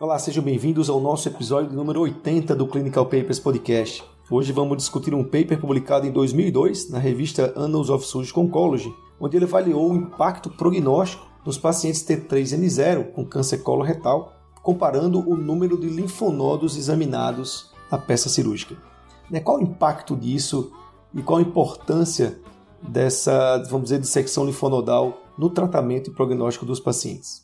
Olá, sejam bem-vindos ao nosso episódio número 80 do Clinical Papers Podcast. Hoje vamos discutir um paper publicado em 2002 na revista Annals of Surgical Oncology, onde ele avaliou o impacto prognóstico nos pacientes T3N0 com câncer coloretal, comparando o número de linfonodos examinados na peça cirúrgica. Né, qual o impacto disso e qual a importância dessa, vamos dizer, dissecção linfonodal no tratamento e prognóstico dos pacientes?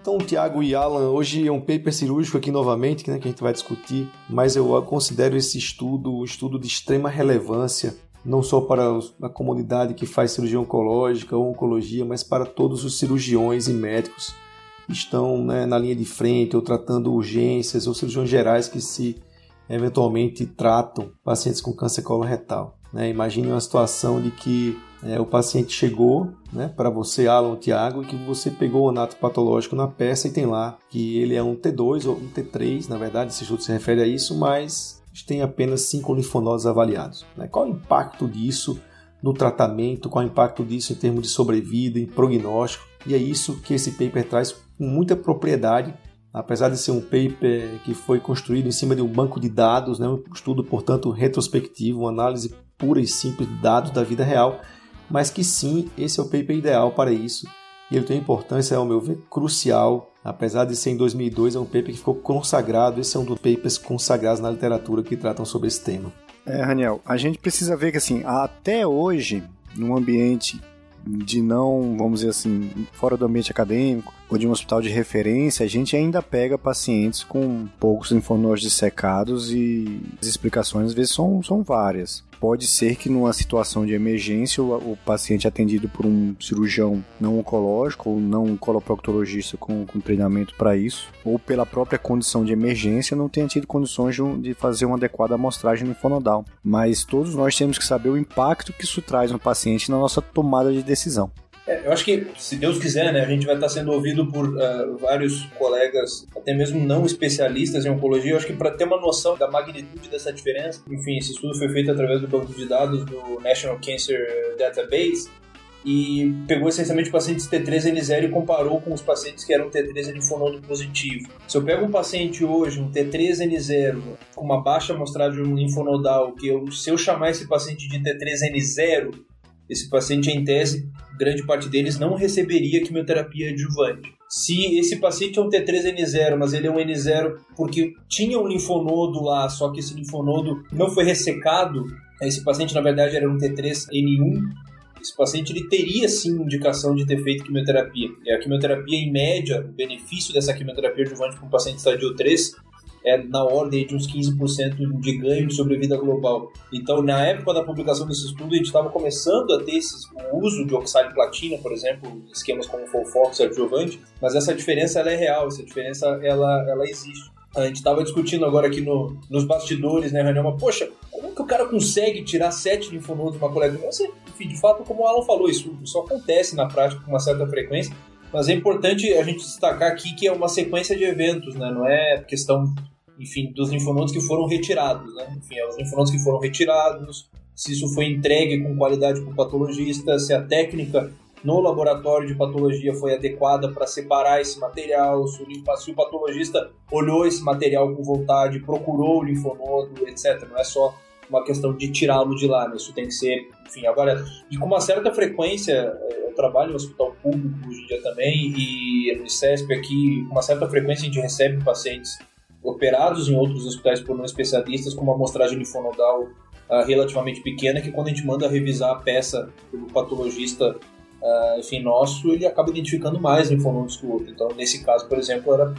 Então, Tiago e Alan, hoje é um paper cirúrgico aqui novamente, né, que a gente vai discutir, mas eu considero esse estudo um estudo de extrema relevância, não só para a comunidade que faz cirurgia oncológica ou oncologia, mas para todos os cirurgiões e médicos que estão né, na linha de frente ou tratando urgências ou cirurgiões gerais que se eventualmente tratam pacientes com câncer coloretal. Né? Imagine uma situação de que é, o paciente chegou né, para você, Alan ou Tiago, e que você pegou o anato patológico na peça e tem lá que ele é um T2 ou um T3, na verdade, esse estudo se refere a isso, mas tem apenas cinco linfonodos avaliados. Né? Qual o impacto disso no tratamento, qual o impacto disso em termos de sobrevida, em prognóstico? E é isso que esse paper traz com muita propriedade apesar de ser um paper que foi construído em cima de um banco de dados, né, um estudo, portanto, retrospectivo, uma análise pura e simples de dados da vida real, mas que sim, esse é o paper ideal para isso. E ele tem importância, ao meu ver, crucial. Apesar de ser em 2002, é um paper que ficou consagrado. Esse é um dos papers consagrados na literatura que tratam sobre esse tema. É, Raniel, a gente precisa ver que, assim, até hoje, num ambiente de não, vamos dizer assim, fora do ambiente acadêmico ou de um hospital de referência, a gente ainda pega pacientes com poucos linfonodos dissecados e as explicações às vezes são, são várias. Pode ser que numa situação de emergência o, o paciente atendido por um cirurgião não oncológico ou não coloproctologista com, com treinamento para isso, ou pela própria condição de emergência não tenha tido condições de, de fazer uma adequada amostragem linfonodal. Mas todos nós temos que saber o impacto que isso traz no paciente na nossa tomada de decisão. É, eu acho que, se Deus quiser, né, a gente vai estar sendo ouvido por uh, vários colegas, até mesmo não especialistas em oncologia. Eu acho que para ter uma noção da magnitude dessa diferença, enfim, esse estudo foi feito através do banco de dados do National Cancer Database e pegou essencialmente pacientes T3N0 e comparou com os pacientes que eram T3 linfonodo positivo. Se eu pego um paciente hoje, um T3N0, com uma baixa amostragem linfonodal, que eu, se eu chamar esse paciente de T3N0, esse paciente, em tese, grande parte deles não receberia quimioterapia adjuvante. Se esse paciente é um T3N0, mas ele é um N0 porque tinha um linfonodo lá, só que esse linfonodo não foi ressecado, esse paciente na verdade era um T3N1, esse paciente ele teria sim indicação de ter feito quimioterapia. E a quimioterapia, em média, o benefício dessa quimioterapia adjuvante para um paciente estadio 3 é na ordem de uns 15% de ganho de sobrevida global. Então, na época da publicação desse estudo, a gente estava começando a ter esses, o uso de oxaliplatina, por exemplo, esquemas como Folfox e adjuvante, mas essa diferença ela é real, essa diferença ela, ela existe. A gente estava discutindo agora aqui no, nos bastidores, né, Renan? Mas, poxa, como que o cara consegue tirar sete linfonodos de uma colega? enfim, de fato, como o Alan falou, isso, isso acontece na prática com uma certa frequência, mas é importante a gente destacar aqui que é uma sequência de eventos, né? Não é questão enfim, dos linfonodos que foram retirados, né? Enfim, é os linfonodos que foram retirados, se isso foi entregue com qualidade para o patologista, se a técnica no laboratório de patologia foi adequada para separar esse material, se o, patologista olhou esse material com vontade, procurou o linfonodo, etc. Não é só uma questão de tirá-lo de lá, né? isso tem que ser, enfim, agora, e com uma certa frequência, eh, eu trabalho no hospital público hoje em dia também, e no ICESP aqui, com uma certa frequência a gente recebe pacientes operados em outros hospitais por não especialistas com uma amostragem linfonodal uh, relativamente pequena, que quando a gente manda revisar a peça pelo patologista uh, enfim, nosso, ele acaba identificando mais linfonodos que o outro. Então, nesse caso, por exemplo, era,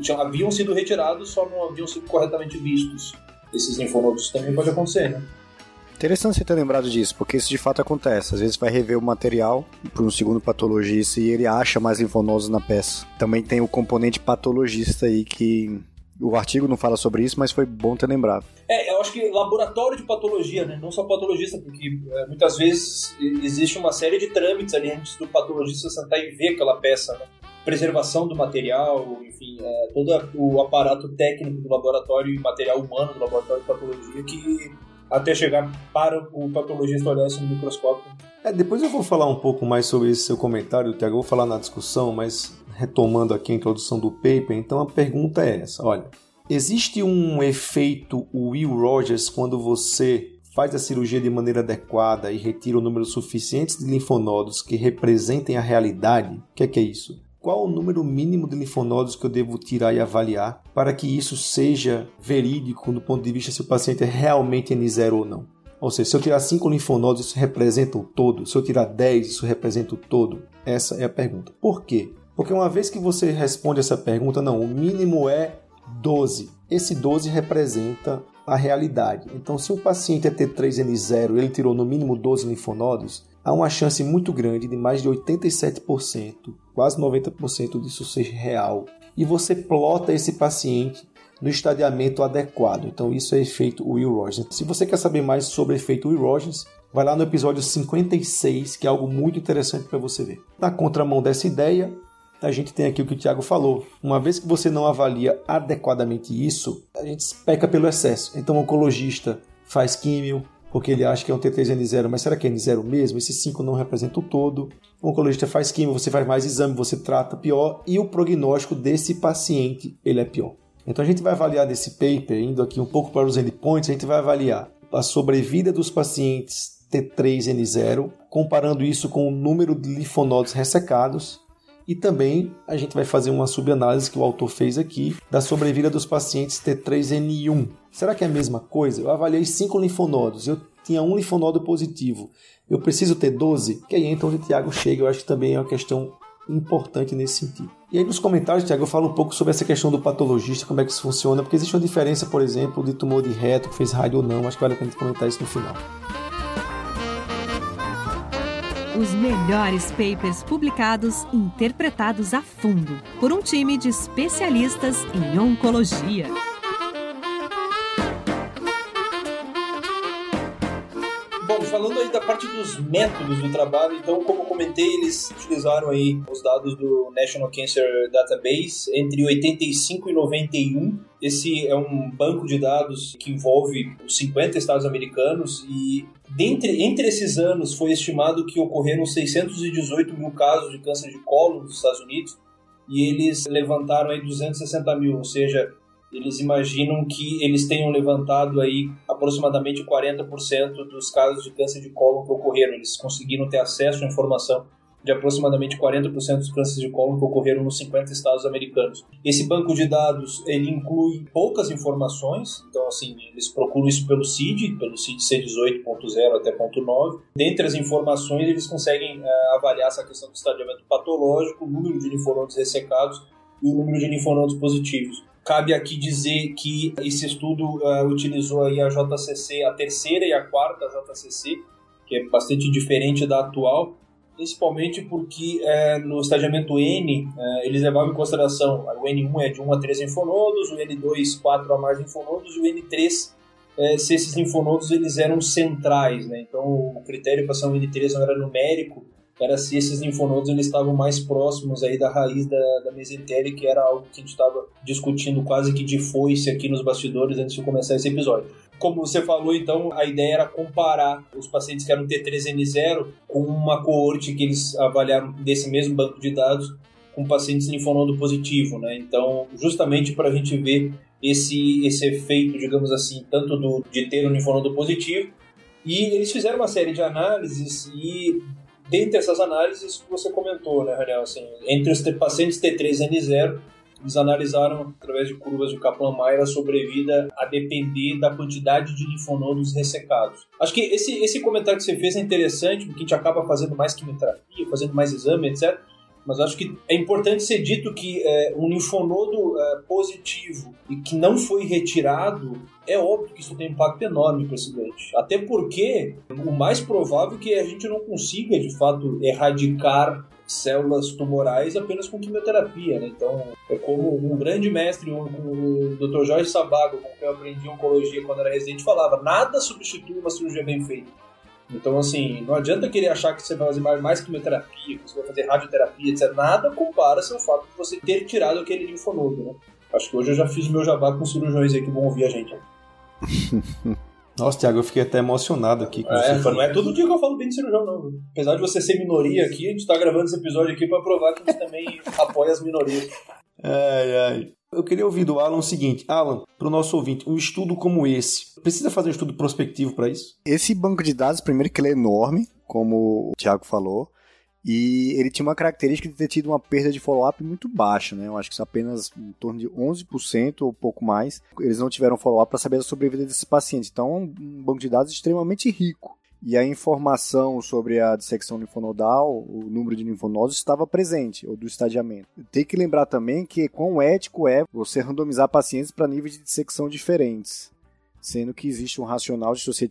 tinha, haviam sido retirados, só não haviam sido corretamente vistos. Esses linfonodos também pode acontecer, né? Interessante você ter lembrado disso, porque isso de fato acontece. Às vezes vai rever o material para um segundo patologista e ele acha mais linfonodos na peça. Também tem o componente patologista aí que O artigo não fala sobre isso, mas foi bom ter lembrado. É, eu acho que laboratório de patologia, né? Não só patologista, porque é, muitas vezes existe uma série de trâmites ali antes do patologista sentar e ver aquela peça, né? Preservação do material, enfim, é, todo o aparato técnico do laboratório e material humano do laboratório de patologia que até chegar para o patologista olhar isso no microscópio. É, depois eu vou falar um pouco mais sobre esse seu comentário, Tiago. Vou falar na discussão, mas retomando aqui a introdução do paper, então a pergunta é essa: olha, existe um efeito Will Rogers quando você faz a cirurgia de maneira adequada e retira o número suficiente de linfonodos que representem a realidade? O que é, que é isso? Qual o número mínimo de linfonodos que eu devo tirar e avaliar para que isso seja verídico do ponto de vista se o paciente é realmente N0 ou não. Ou seja, se eu tirar 5 linfonodos, isso representa o todo. Se eu tirar 10, isso representa o todo. Essa é a pergunta. Por quê? Porque uma vez que você responde essa pergunta, não, o mínimo é 12. Esse 12 representa a realidade. Então, se o paciente é T3N0 ele tirou no mínimo 12 linfonodos, há uma chance muito grande de mais de 87%, quase 90% disso ser real. E você plota esse paciente no estadiamento adequado. Então isso é efeito Will Rogers. Se você quer saber mais sobre efeito Will Rogers, vai lá no episódio 56, que é algo muito interessante para você ver. Na contramão dessa ideia, a gente tem aqui o que o Tiago falou. Uma vez que você não avalia adequadamente isso, a gente peca pelo excesso. Então o oncologista faz químio, porque ele acha que é um T3N0, mas será que é N0 mesmo? Esse 5 não representa o todo. O oncologista faz química, você faz mais exame, você trata pior e o prognóstico desse paciente ele é pior. Então a gente vai avaliar nesse paper, indo aqui um pouco para os endpoints, a gente vai avaliar a sobrevida dos pacientes T3N0, comparando isso com o número de linfonodos ressecados e também a gente vai fazer uma subanálise que o autor fez aqui da sobrevida dos pacientes T3N1. Será que é a mesma coisa? Eu avaliei 5 linfonodos, eu tinha um linfonodo positivo. Eu preciso ter 12? Que aí então o Tiago chega, eu acho que também é uma questão importante nesse sentido. E aí nos comentários, Tiago, eu falo um pouco sobre essa questão do patologista, como é que isso funciona, porque existe uma diferença, por exemplo, de tumor de reto, que fez rádio ou não, acho que vale a pena comentar isso no final. Os melhores papers publicados interpretados a fundo por um time de especialistas em oncologia. Falando aí da parte dos métodos do trabalho, então, como eu comentei, eles utilizaram aí os dados do National Cancer Database entre 85 e 91. Esse é um banco de dados que envolve os 50 estados americanos e Dentre, entre esses anos, foi estimado que ocorreram 618 mil casos de câncer de colo nos Estados Unidos e eles levantaram aí 260 mil, ou seja, eles imaginam que eles tenham levantado aí aproximadamente 40% dos casos de câncer de colo que ocorreram. Eles conseguiram ter acesso à informação de aproximadamente 40% dos cânceres de colo que ocorreram nos 50 estados americanos. Esse banco de dados ele inclui poucas informações, então assim eles procuram isso pelo CID, pelo CID C18.0 até ponto .9. Dentre as informações eles conseguem uh, avaliar essa questão do estadiamento patológico, o número de linfonodos ressecados e o número de linfonodos positivos. Cabe aqui dizer que esse estudo uh, utilizou aí a JCC, a terceira e a quarta JCC, que é bastante diferente da atual, principalmente porque é, no estadiamento N é, eles levavam em consideração o N1 é de 1 a 3 linfonodos, o N2 4 a mais linfonodos e o N3 é, se esses linfonodos eles eram centrais, né? Então o critério para ser um N3 não era numérico, era se esses linfonodos eles estavam mais próximos aí da raiz da, da mesentéria, que era algo que a gente estava discutindo quase que de foice aqui nos bastidores antes de começar esse episódio. Como você falou, então, a ideia era comparar os pacientes que eram T3N0 com uma coorte que eles avaliaram desse mesmo banco de dados com pacientes linfonodo positivo, né? Então, justamente para a gente ver esse, esse efeito, digamos assim, tanto do, de ter um linfonodo positivo, e eles fizeram uma série de análises e dentre essas análises que você comentou, né, Raniel, assim, entre os pacientes T3N0 eles analisaram, através de curvas de Kaplan-Meier, a sobrevida a depender da quantidade de linfonodos ressecados. Acho que esse, esse comentário que você fez é interessante, porque a gente acaba fazendo mais quimioterapia, fazendo mais exame, etc. Mas acho que é importante ser dito que é, um linfonodo é, positivo e que não foi retirado, é óbvio que isso tem um impacto enorme para esse doente. Até porque o mais provável é que a gente não consiga, de fato, erradicar células tumorais apenas com quimioterapia, né? Então, é como um grande mestre, um, um, o Dr. Jorge Sabago, com quem eu aprendi oncologia quando era residente, falava: nada substitui uma cirurgia bem feita. Então, assim, não adianta querer achar que você vai fazer mais quimioterapia, que você vai fazer radioterapia, etc. Nada compara-se ao fato de você ter tirado aquele linfonodo, né? Acho que hoje eu já fiz meu jabá com cirurgiões aí que vão ouvir a gente. Nossa, Thiago, eu fiquei até emocionado aqui com é, você. Não é todo dia que eu falo bem de cirurgião, não. Apesar de você ser minoria aqui, a gente tá gravando esse episódio aqui para provar que a gente também apoia as minorias. Ai, ai. Eu queria ouvir do Alan o seguinte: Alan, para o nosso ouvinte, um estudo como esse, precisa fazer um estudo prospectivo para isso? Esse banco de dados, primeiro, que ele é enorme, como o Thiago falou. E ele tinha uma característica de ter tido uma perda de follow-up muito baixa, né? Eu acho que isso apenas em torno de 11% ou pouco mais. Eles não tiveram follow-up para saber a sobrevida desses pacientes. Então, é um banco de dados extremamente rico. E a informação sobre a dissecção linfonodal, o número de linfonodos estava presente, ou do estadiamento. Tem que lembrar também que quão ético é você randomizar pacientes para níveis de dissecção diferentes, sendo que existe um racional de se você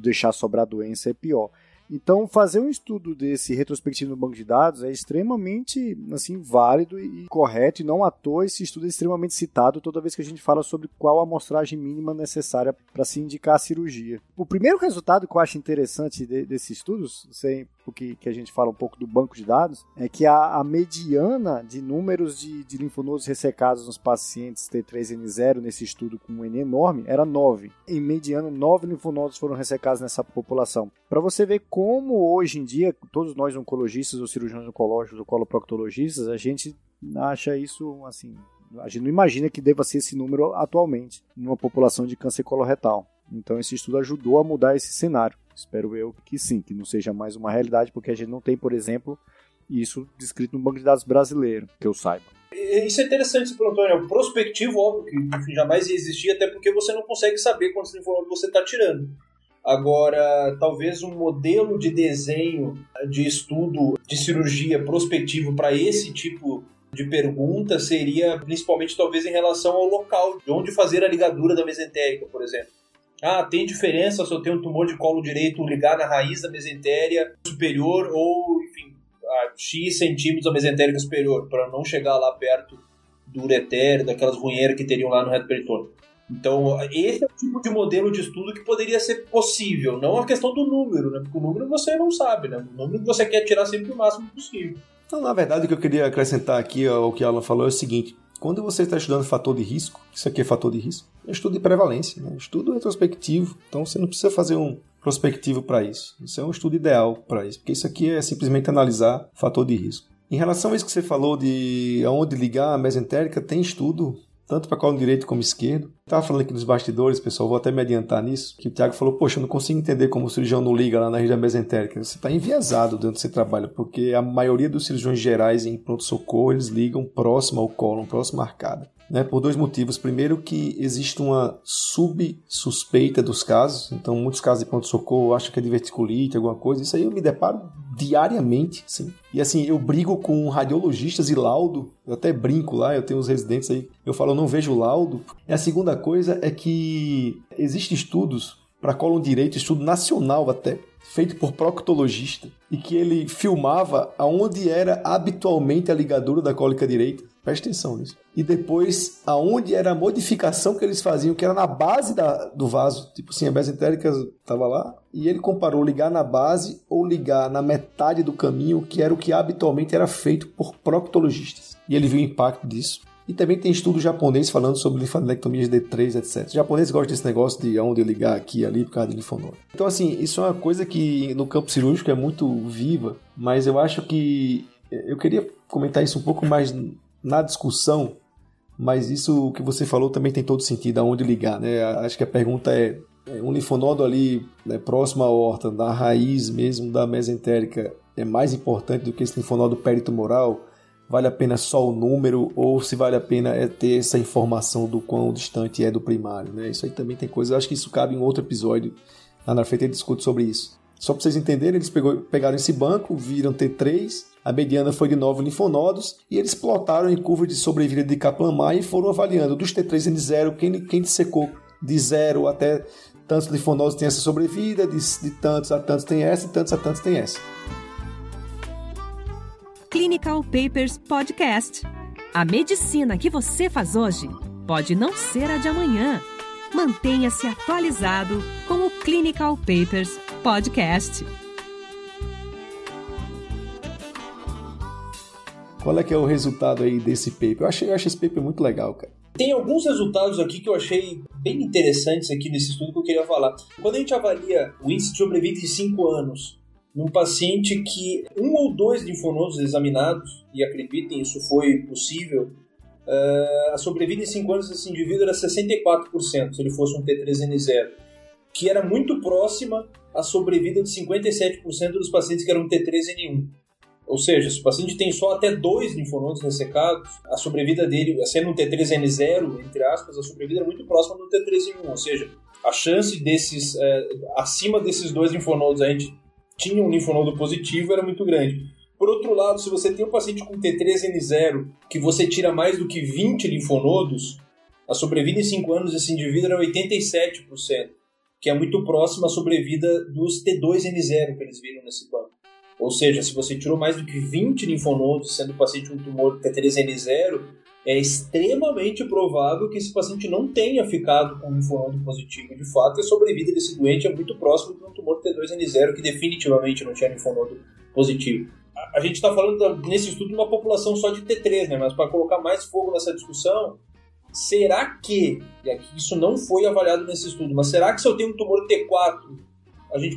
deixar sobrar doença é pior. Então, fazer um estudo desse retrospectivo no banco de dados é extremamente assim válido e correto, e não à toa esse estudo é extremamente citado toda vez que a gente fala sobre qual a amostragem mínima necessária para se indicar a cirurgia. O primeiro resultado que eu acho interessante de, desse estudo, sei porque que a gente fala um pouco do banco de dados, é que a, a mediana de números de, de, linfonodos ressecados nos pacientes T3N0 nesse estudo com um N enorme era 9. Em mediano, 9 linfonodos foram ressecados nessa população. Para você ver como hoje em dia, todos nós oncologistas ou cirurgiões oncológicos ou coloproctologistas, a gente acha isso assim, a gente não imagina que deva ser esse número atualmente numa população de câncer coloretal. Então esse estudo ajudou a mudar esse cenário. Espero eu que sim, que não seja mais uma realidade, porque a gente não tem, por exemplo, isso descrito no banco de dados brasileiro, que eu saiba. Isso é interessante, esse Antônio. É prospectivo, óbvio, que enfim, jamais ia existir, até porque você não consegue saber quantos linfonodos você está tirando. Agora, talvez um modelo de desenho de estudo de cirurgia prospectivo para esse tipo de pergunta seria principalmente talvez em relação ao local de onde fazer a ligadura da mesentérica, por exemplo. Ah, tem diferença se eu tenho um tumor de colo direito ligar na raiz da mesentéria superior ou, enfim, a X centímetros da mesentérica superior, para não chegar lá perto do ureter, daquelas runheiras que teriam lá no reto peritônio. Então, esse é o tipo de modelo de estudo que poderia ser possível, não a questão do número, né? Porque o número você não sabe, né? O número você quer tirar sempre o máximo possível. Então, na verdade, o que eu queria acrescentar aqui ao que a Alan falou é o seguinte: quando você está estudando fator de risco, isso aqui é fator de risco, é estudo de prevalência, né? estudo retrospectivo. Então, você não precisa fazer um prospectivo para isso. Isso é um estudo ideal para isso, porque isso aqui é simplesmente analisar fator de risco. Em relação a isso que você falou de aonde ligar a mesentérica, tem estudo tanto para colo direito como esquerdo. Estava falando aqui nos bastidores, pessoal, vou até me adiantar nisso, que o Thiago falou, poxa, eu não consigo entender como o cirurgião não liga lá na região mesentérica. Você está enviesado dentro do você trabalha, porque a maioria dos cirurgiões gerais em pronto-socorro, eles ligam próximo ao colo, próximo à arcada né, por dois motivos. Primeiro, que existe uma subsuspeita dos casos, então muitos casos de pronto-socorro acham que é diverticulite, alguma coisa. Isso aí eu me deparo diariamente, sim. E assim, eu brigo com radiologistas e laudo, eu até brinco lá, eu tenho os residentes aí, eu falo, eu não vejo laudo. E a segunda coisa é que existem estudos para colo direito, estudo nacional até, feito por proctologista, e que ele filmava aonde era habitualmente a ligadura da cólica direita. Presta atenção nisso. E depois, aonde era a modificação que eles faziam, que era na base da, do vaso. Tipo assim, a mesentérica estava lá, e ele comparou ligar na base ou ligar na metade do caminho, que era o que habitualmente era feito por proctologistas. E ele viu o impacto disso. E também tem estudo japonês falando sobre linfadenectomias D3, etc. Os japoneses gostam desse negócio de onde ligar aqui e ali por causa de linfonodo. Então, assim, isso é uma coisa que no campo cirúrgico é muito viva, mas eu acho que eu queria comentar isso um pouco mais na discussão, mas isso que você falou também tem todo sentido, aonde ligar, né? Acho que a pergunta é, é um linfonodo ali né, próximo à horta, na raiz mesmo da mesentérica, é mais importante do que esse linfonodo peritumoral? Vale a pena só o número ou se vale a pena é ter essa informação do quão distante é do primário, né? Isso aí também tem coisa, acho que isso cabe em outro episódio. Lá na frente ele discute sobre isso. Só para vocês entenderem, eles pegou, pegaram esse banco, viram T3, a mediana foi de 9 linfonodos e eles plotaram em curva de sobrevida de Kaplan-Meier e foram avaliando dos T3N0 quem, quem dissecou de 0 até tantos linfonodos tem essa sobrevida, de, de tantos a tantos tem essa, de tantos a tantos tem essa. Clinical Papers Podcast. A medicina que você faz hoje pode não ser a de amanhã. Mantenha-se atualizado com o Clinical Papers Podcast. Qual é que é o resultado aí desse paper? Eu achei, eu achei esse paper muito legal, cara. Tem alguns resultados aqui que eu achei bem interessantes aqui nesse estudo que eu queria falar. Quando a gente avalia o índice de sobrevida em 5 anos num paciente que um ou dois linfonodos examinados, e acreditem, isso foi possível, uh, a sobrevida em 5 anos desse indivíduo era 64%, se ele fosse um T3N0, que era muito próxima à sobrevida de 57% dos pacientes que eram T3N1. Ou seja, se o paciente tem só até dois linfonodos ressecados, a sobrevida dele, sendo um T3N0, entre aspas, a sobrevida é muito próxima do T3N1. Ou seja, a chance desses, é, acima desses dois linfonodos, a gente tinha um linfonodo positivo, era muito grande. Por outro lado, se você tem um paciente com T3N0 que você tira mais do que 20 linfonodos, a sobrevida em 5 anos desse indivíduo era 87%, que é muito próxima à sobrevida dos T2N0 que eles viram nesse banco. Ou seja, se você tirou mais do que 20 linfonodos, sendo o paciente um tumor T3N0, é extremamente provável que esse paciente não tenha ficado com um positivo. De fato, a sobrevida desse doente é muito próximo de um tumor T2N0 que definitivamente não tinha linfonodo positivo. A gente está falando nesse estudo de uma população só de T3, né? mas para colocar mais fogo nessa discussão, será que, e aqui isso não foi avaliado nesse estudo, mas será que se eu tenho um tumor T4, a gente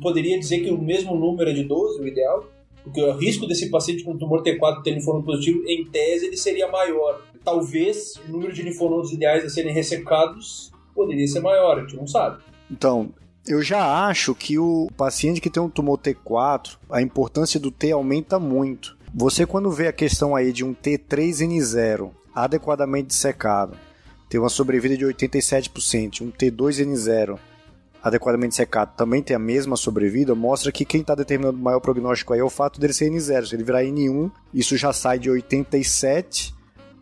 poderia dizer que o mesmo número é de 12, o ideal? Porque o risco desse paciente com tumor T4 ter linfonodo positivo, em tese, ele seria maior. Talvez o número de linfonodos ideais a serem ressecados poderia ser maior, a gente não sabe. Então, eu já acho que o paciente que tem um tumor T4, a importância do T aumenta muito. Você, quando vê a questão aí de um T3N0 adequadamente dissecado, ter uma sobrevida de 87%, um T2N0 adequadamente secado também tem a mesma sobrevida, mostra que quem está determinando o maior prognóstico aí é o fato dele ser N0. Se ele virar N1, isso já sai de 87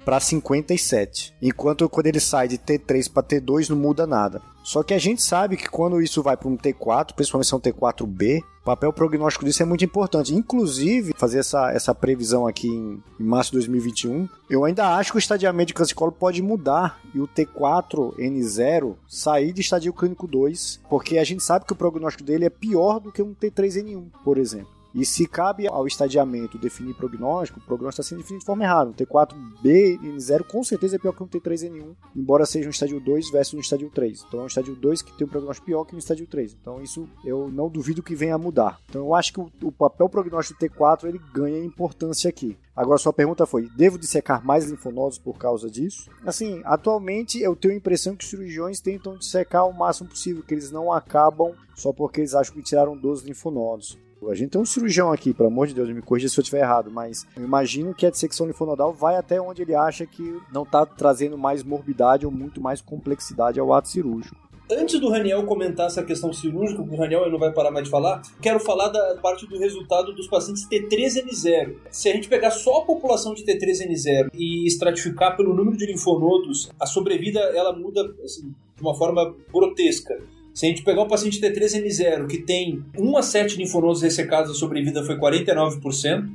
para 57. Enquanto quando ele sai de T3 para T2 não muda nada. Só que a gente sabe que quando isso vai para um T4, principalmente se é um T4B, o papel prognóstico disso é muito importante. Inclusive, fazer essa, essa previsão aqui em, em março de 2021, eu ainda acho que o estadiamento de câncer pode mudar e o T4N0 sair de estadio clínico 2, porque a gente sabe que o prognóstico dele é pior do que um T3N1, por exemplo. E se cabe ao estadiamento definir prognóstico, o prognóstico está sendo definido de forma errada. Um T4B N0 com certeza é pior que um T3N1, embora seja um estádio 2 versus um estádio 3. Então é um estádio 2 que tem um prognóstico pior que um estádio 3. Então isso eu não duvido que venha a mudar. Então eu acho que o, o papel prognóstico do T4 ele ganha importância aqui. Agora, sua pergunta foi: devo dissecar mais linfonodos por causa disso? Assim, atualmente eu tenho a impressão que os cirurgiões tentam dissecar o máximo possível, que eles não acabam só porque eles acham que tiraram 12 linfonodos. A gente tem um cirurgião aqui, pelo amor de Deus, me corrija se eu estiver errado, mas eu imagino que a dissecção linfonodal vai até onde ele acha que não está trazendo mais morbidade ou muito mais complexidade ao ato cirúrgico. Antes do Raniel comentar essa questão cirúrgica, o Raniel não vai parar mais de falar, quero falar da parte do resultado dos pacientes T3N0. Se a gente pegar só a população de T3N0 e estratificar pelo número de linfonodos, a sobrevida ela muda assim, de uma forma grotesca. Se a gente pegar o paciente T3N0 que tem 1 a 7 linfonodos ressecados, a sobrevida foi 49%,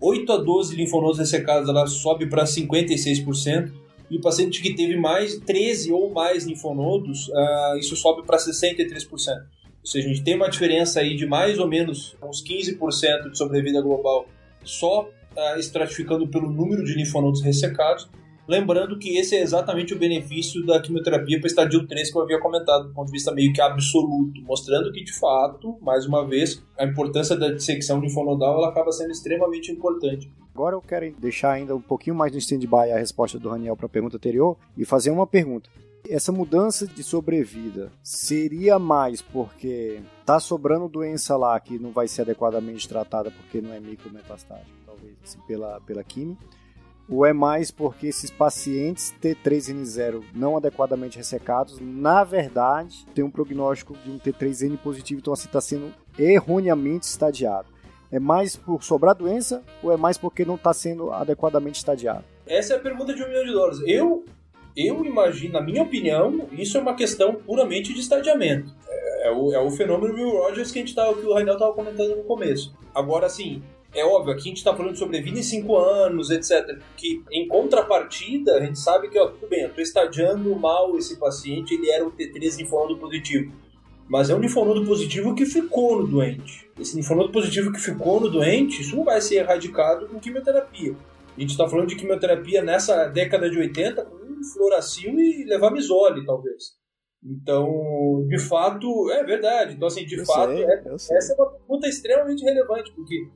8 a 12 linfonodos ressecados, ela sobe para 56%, e o paciente que teve mais 13 ou mais linfonodos, uh, isso sobe para 63%. Ou seja, a gente tem uma diferença aí de mais ou menos uns 15% de sobrevida global só uh, estratificando pelo número de linfonodos ressecados Lembrando que esse é exatamente o benefício da quimioterapia para estadio 3 que eu havia comentado, do ponto de vista meio que absoluto, mostrando que, de fato, mais uma vez, a importância da dissecção linfonodal ela acaba sendo extremamente importante. Agora eu quero deixar ainda um pouquinho mais no stand-by a resposta do Raniel para a pergunta anterior e fazer uma pergunta. Essa mudança de sobrevida seria mais porque tá sobrando doença lá que não vai ser adequadamente tratada porque não é micrometastática, talvez assim, pela, pela quimio, ou é mais porque esses pacientes T3N0 não adequadamente ressecados, na verdade, tem um prognóstico de um T3N positivo, então assim está sendo erroneamente estadiado? É mais por sobrar doença ou é mais porque não está sendo adequadamente estadiado? Essa é a pergunta de um milhão de dólares. Eu, eu imagino, na minha opinião, isso é uma questão puramente de estadiamento. É, é o, é o fenômeno Will Rogers que, a gente tava, que o Rainel estava comentando no começo. Agora, assim, é óbvio, aqui a gente está falando de sobrevida em 5 anos, etc. Que em contrapartida, a gente sabe que, ó, tudo bem, eu estou estadiando mal esse paciente, ele era um T3 linfonodo positivo. Mas é um linfonodo positivo que ficou no doente. Esse linfonodo positivo que ficou no doente, isso não vai ser erradicado com quimioterapia. A gente está falando de quimioterapia nessa década de 80 com fluoracil e levamisole, talvez. Então, de fato, é verdade. Então, assim, de Eu fato, sei, é- essa é uma pergunta extremamente relevante, porque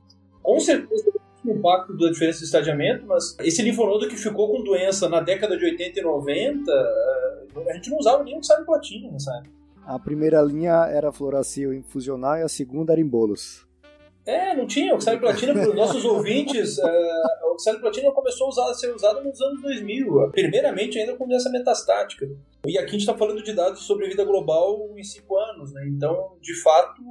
com certeza um impacto da diferença de estadiamento, mas esse linfonodo que ficou com doença na década de 80 e 90, eh, a gente não usava nenhum platina nessa época. A primeira linha era fluoracil infusional e a segunda era em bolos. É, não tinha. Oxaliplatina, para os nossos ouvintes, uh, a oxaliplatina começou a, usar, a ser usada nos anos 2000, primeiramente ainda com doença metastática. E aqui a gente está falando de dados sobre vida global em 5 anos, né? Então, de fato,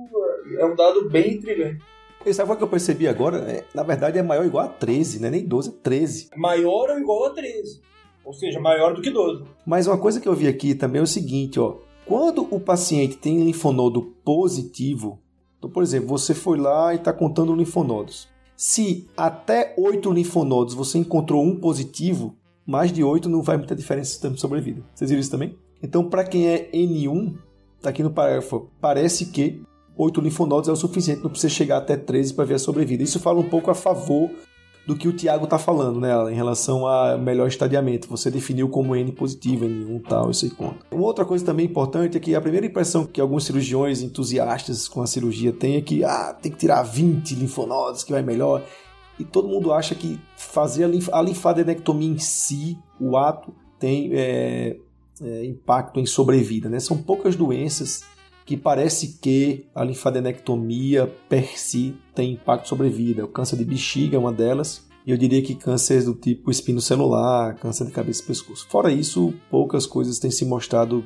é um dado bem intrigante. E sabe o que eu percebi agora? É, na verdade é maior ou igual a 13, né? Nem 12, é 13. Maior ou igual a 13. Ou seja, maior do que 12. Mas uma coisa que eu vi aqui também é o seguinte, ó. Quando o paciente tem linfonodo positivo, então, por exemplo, você foi lá e está contando linfonodos. Se até 8 linfonodos você encontrou um positivo, mais de 8 não vai muita diferença no tempo de sobrevida. Vocês viram isso também? Então, para quem é N1, tá aqui no parágrafo, parece que 8 linfonodos é o suficiente, não precisa chegar até 13 para ver a sobrevida. Isso fala um pouco a favor do que o Tiago está falando, né, em relação a melhor estadiamento. Você definiu como N positivo, N1 tal, isso aí conta. Uma outra coisa também importante é que a primeira impressão que alguns cirurgiões entusiastas com a cirurgia têm é que ah, tem que tirar 20 linfonodos que vai melhor. E todo mundo acha que fazer a, linf a linfadenectomia em si, o ato, tem é, é, impacto em sobrevida. Né? São poucas doenças que parece que a linfadenectomia per si tem impacto sobre a vida. O câncer de bexiga é uma delas, e eu diria que cânceres do tipo espinocelular, câncer de cabeça e pescoço. Fora isso, poucas coisas têm se mostrado,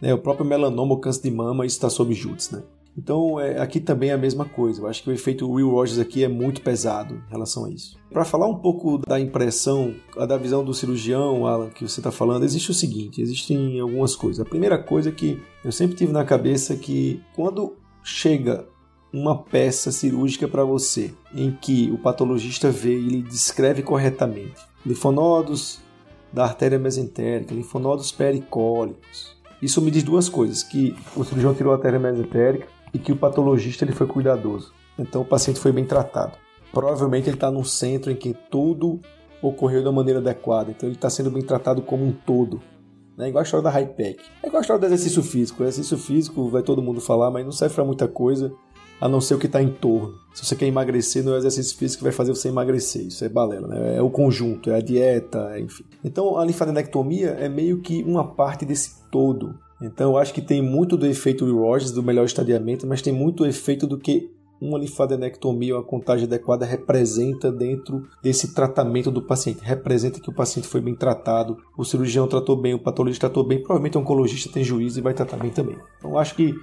né, o próprio melanoma, o câncer de mama, isso está sob júdice, né? Então, é, aqui também é a mesma coisa. Eu acho que o efeito Will Rogers aqui é muito pesado em relação a isso. Para falar um pouco da impressão, da visão do cirurgião, Alan, que você está falando, existe o seguinte: existem algumas coisas. A primeira coisa é que eu sempre tive na cabeça que quando chega uma peça cirúrgica para você, em que o patologista vê e ele descreve corretamente linfonodos da artéria mesentérica, linfonodos pericólicos. Isso me diz duas coisas: que o cirurgião tirou a artéria mesentérica e que o patologista ele foi cuidadoso. Então o paciente foi bem tratado. Provavelmente ele está num centro em que tudo ocorreu da maneira adequada. Então ele está sendo bem tratado como um todo. É igual a história da High-Pack. É igual a história do exercício físico. O exercício físico vai todo mundo falar, mas não serve para muita coisa a não ser o que está em torno. Se você quer emagrecer, não é o exercício físico que vai fazer você emagrecer. Isso é balela, né? É o conjunto, é a dieta, é, enfim. Então a linfadenectomia é meio que uma parte desse todo. Então eu acho que tem muito do efeito Will Rogers, do melhor estadiamento, mas tem muito efeito do que uma linfadenectomia ou a contagem adequada representa dentro desse tratamento do paciente. Representa que o paciente foi bem tratado, o cirurgião tratou bem, o patologista tratou bem, provavelmente o oncologista tem juízo e vai tratar bem também. Então acho que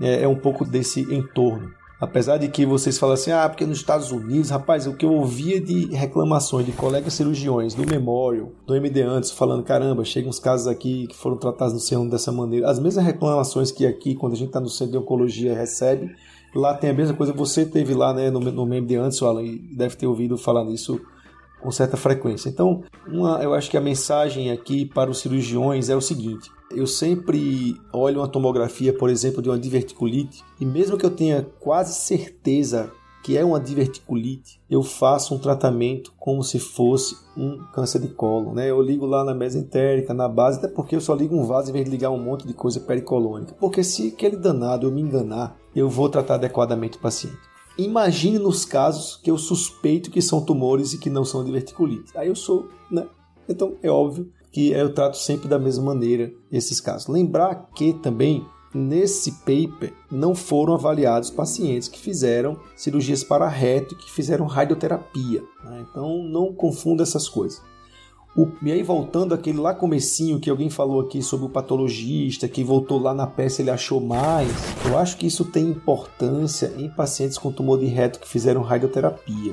é, é um pouco desse entorno. Apesar de que vocês falam assim, ah, porque nos Estados Unidos, rapaz, o que eu ouvia de reclamações de colegas cirurgiões do Memorial, do MD antes, falando, caramba, chegam uns casos aqui que foram tratados no centro dessa maneira. As mesmas reclamações que aqui, quando a gente está no centro de oncologia, recebe, lá tem a mesma coisa. Você teve lá né, no, no MD antes, Alan, e deve ter ouvido falar nisso com certa frequência. Então, uma, eu acho que a mensagem aqui para os cirurgiões é o seguinte: eu sempre olho uma tomografia, por exemplo, de uma diverticulite, e mesmo que eu tenha quase certeza que é uma diverticulite, eu faço um tratamento como se fosse um câncer de colo. Né? Eu ligo lá na mesentérica, na base, até porque eu só ligo um vaso em vez de ligar um monte de coisa pericolônica. Porque se aquele danado eu me enganar, eu vou tratar adequadamente o paciente. Imagine nos casos que eu suspeito que são tumores e que não são diverticulite. Aí eu sou, né? Então é óbvio que eu trato sempre da mesma maneira esses casos. Lembrar que também nesse paper não foram avaliados pacientes que fizeram cirurgias para reto e que fizeram radioterapia. Né? Então não confunda essas coisas. O, e aí voltando aquele lá comecinho que alguém falou aqui sobre o patologista que voltou lá na peça ele achou mais, eu acho que isso tem importância em pacientes com tumor de reto que fizeram radioterapia.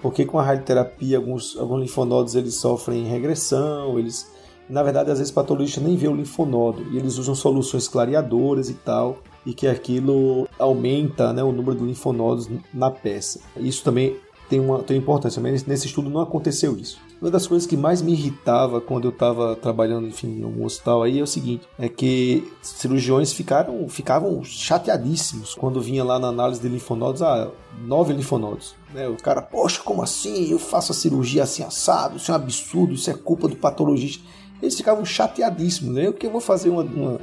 Porque com a radioterapia alguns, alguns linfonodos eles sofrem regressão, eles na verdade às vezes o patologista nem vê o linfonodo e eles usam soluções clareadoras e tal e que aquilo aumenta né, o número de linfonodos na peça. Isso também tem uma, tem importância, mas nesse estudo não aconteceu isso. Uma das coisas que mais me irritava quando eu estava trabalhando, enfim, em um hospital aí é o seguinte, é que cirurgiões ficaram, ficavam chateadíssimos quando vinha lá na análise de linfonodos, ah, nove linfonodos. Né? O cara, poxa, como assim? Eu faço a cirurgia assim assado, isso é um absurdo, isso é culpa do patologista. Eles ficavam chateadíssimos, né? que eu vou fazer uma, uma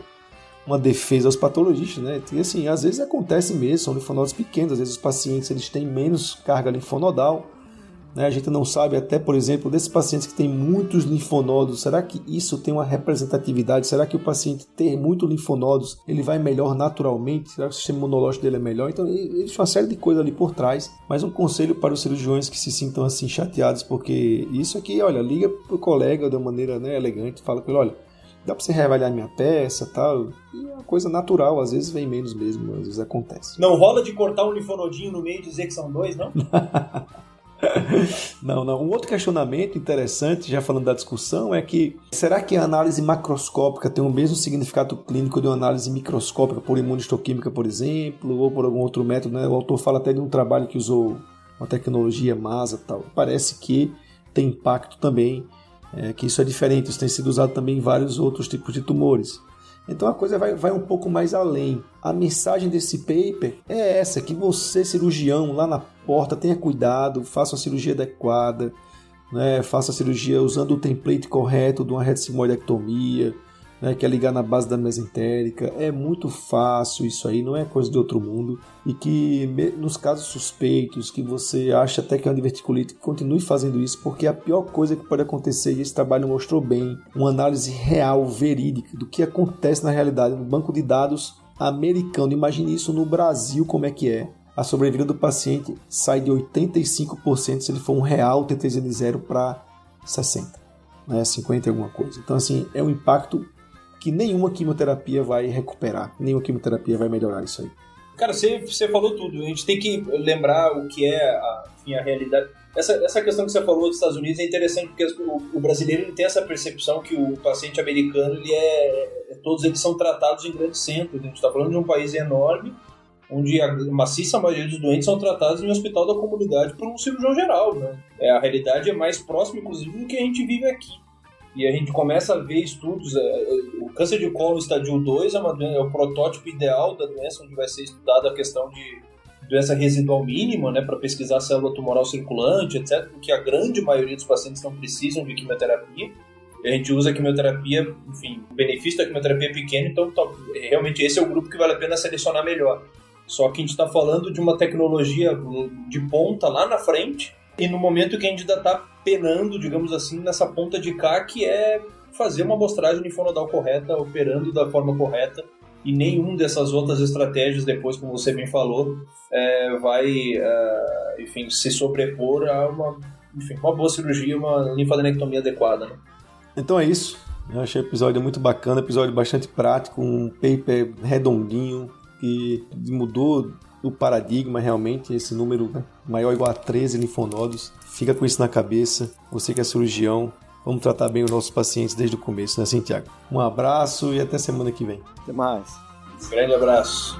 uma defesa aos patologistas, né? E assim, às vezes acontece mesmo, são linfonodos pequenos, às vezes os pacientes eles têm menos carga linfonodal, né? A gente não sabe até, por exemplo, desses pacientes que têm muitos linfonodos, será que isso tem uma representatividade? Será que o paciente ter muitos linfonodos, ele vai melhor naturalmente? Será que o sistema imunológico dele é melhor? Então, existe uma série de coisas ali por trás, mas um conselho para os cirurgiões que se sintam assim chateados, porque isso aqui, olha, liga pro colega de uma maneira né, elegante, fala com ele, olha, dá para você reavaliar minha peça tal. E é uma coisa natural, às vezes vem menos mesmo, às vezes acontece. Não rola de cortar um linfonodinho no meio e dizer que são dois, não? não, não. Um outro questionamento interessante, já falando da discussão, é que será que a análise macroscópica tem o mesmo significado clínico de uma análise microscópica por imunistoquímica, por exemplo, ou por algum outro método? Né? O autor fala até de um trabalho que usou uma tecnologia MASA tal. Parece que tem impacto também é, que isso é diferente, isso tem sido usado também em vários outros tipos de tumores. Então a coisa vai, vai um pouco mais além. A mensagem desse paper é essa: que você, cirurgião, lá na porta, tenha cuidado, faça a cirurgia adequada, né? faça a cirurgia usando o template correto de uma retinoidectomia, né, que é ligar na base da mesentérica. É muito fácil isso aí, não é coisa de outro mundo. E que nos casos suspeitos, que você acha até que é uma diverticulite, continue fazendo isso, porque a pior coisa que pode acontecer, e esse trabalho mostrou bem, uma análise real, verídica, do que acontece na realidade no banco de dados americano. Imagine isso no Brasil, como é que é. A sobrevida do paciente sai de 85% se ele for um real TTZ 0 para 60, né, 50 e alguma coisa. Então, assim, é um impacto que nenhuma quimioterapia vai recuperar, nenhuma quimioterapia vai melhorar isso aí. Cara, você, você falou tudo. A gente tem que lembrar o que é a, enfim, a realidade. Essa, essa questão que você falou dos Estados Unidos é interessante porque o, o brasileiro tem essa percepção que o paciente americano, ele é, é todos eles são tratados em grandes centros. A gente está falando de um país enorme, onde a maciça maioria dos doentes são tratados em um hospital da comunidade por um cirurgião geral. Né? É, a realidade é mais próxima, inclusive, do que a gente vive aqui e a gente começa a ver estudos. É, é, o câncer de colo estadio 2 é, uma, é o protótipo ideal da doença, onde vai ser estudada a questão de doença residual mínima, né, para pesquisar célula tumoral circulante, etc., porque a grande maioria dos pacientes não precisam de quimioterapia. A gente usa a quimioterapia, enfim, o benefício da quimioterapia é pequeno, então realmente esse é o grupo que vale a pena selecionar melhor. Só que a gente está falando de uma tecnologia de ponta lá na frente, e no momento que a gente ainda está penando, digamos assim, nessa ponta de cá, que é fazer uma amostragem linfonodal correta, operando da forma correta, e nenhum dessas outras estratégias, depois, como você bem falou, é, vai, é, enfim, se sobrepor a uma, enfim, uma boa cirurgia, uma linfadenectomia adequada. Né? Então é isso. Eu achei o episódio muito bacana, episódio bastante prático, um paper redondinho que mudou o paradigma realmente, esse número né, maior ou igual a 13 linfonodos. Fica com isso na cabeça. Você que é cirurgião, vamos tratar bem os nossos pacientes desde o começo, né, Santiago? Um abraço e até semana que vem. Até mais. Um grande abraço.